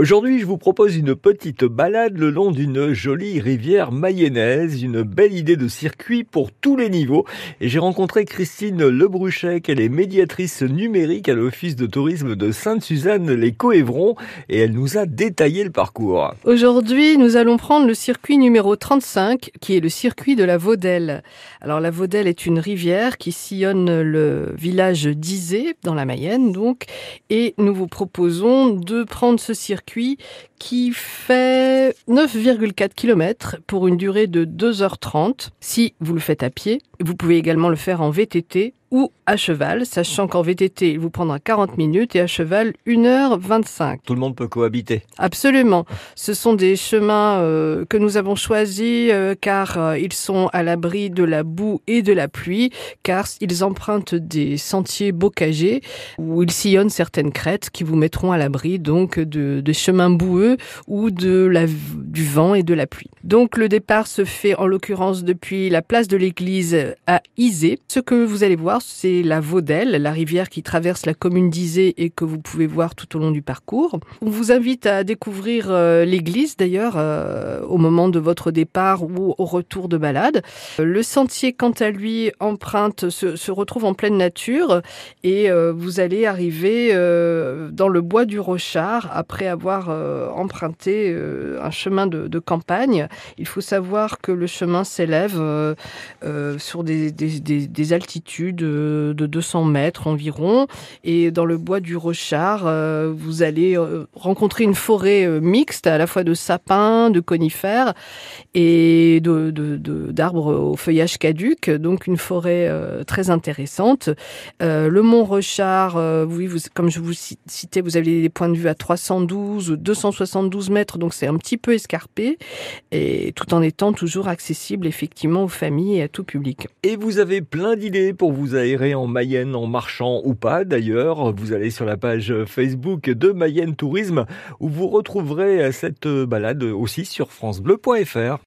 Aujourd'hui, je vous propose une petite balade le long d'une jolie rivière mayonnaise, une belle idée de circuit pour tous les niveaux. Et j'ai rencontré Christine Lebruchet, elle est médiatrice numérique à l'Office de tourisme de Sainte-Suzanne, les Coévrons, et elle nous a détaillé le parcours. Aujourd'hui, nous allons prendre le circuit numéro 35, qui est le circuit de la Vaudelle. Alors, la Vaudelle est une rivière qui sillonne le village d'Izé, dans la Mayenne, donc, et nous vous proposons de prendre ce circuit qui fait 9,4 km pour une durée de 2h30 si vous le faites à pied. Vous pouvez également le faire en VTT ou à cheval, sachant qu'en VTT, il vous prendra 40 minutes et à cheval 1h25. Tout le monde peut cohabiter. Absolument. Ce sont des chemins euh, que nous avons choisis euh, car euh, ils sont à l'abri de la boue et de la pluie, car ils empruntent des sentiers bocagés où ils sillonnent certaines crêtes qui vous mettront à l'abri donc de, de chemins boueux ou de la, du vent et de la pluie. Donc le départ se fait en l'occurrence depuis la place de l'église à Isée. Ce que vous allez voir, c'est la Vaudelle, la rivière qui traverse la commune d'Isée et que vous pouvez voir tout au long du parcours. On vous invite à découvrir euh, l'église d'ailleurs euh, au moment de votre départ ou au retour de balade. Le sentier, quant à lui, emprunte, se, retrouve en pleine nature et euh, vous allez arriver dans le bois du Rochard après avoir emprunté un chemin de, campagne. Il faut savoir que le chemin s'élève sur des altitudes de 200 mètres environ. Et dans le bois du Rochard, euh, vous allez euh, rencontrer une forêt euh, mixte, à la fois de sapins, de conifères et d'arbres de, de, au feuillage caduc. Donc une forêt très intéressante. le mont Rochard, oui, comme je vous citais, vous avez des points de vue à 312 ou 272 mètres, donc c'est un petit peu escarpé, et tout en étant toujours accessible effectivement aux familles et à tout public. Et vous avez plein d'idées pour vous aérer en Mayenne en marchant ou pas d'ailleurs. Vous allez sur la page Facebook de Mayenne Tourisme où vous retrouverez cette balade aussi sur francebleu.fr.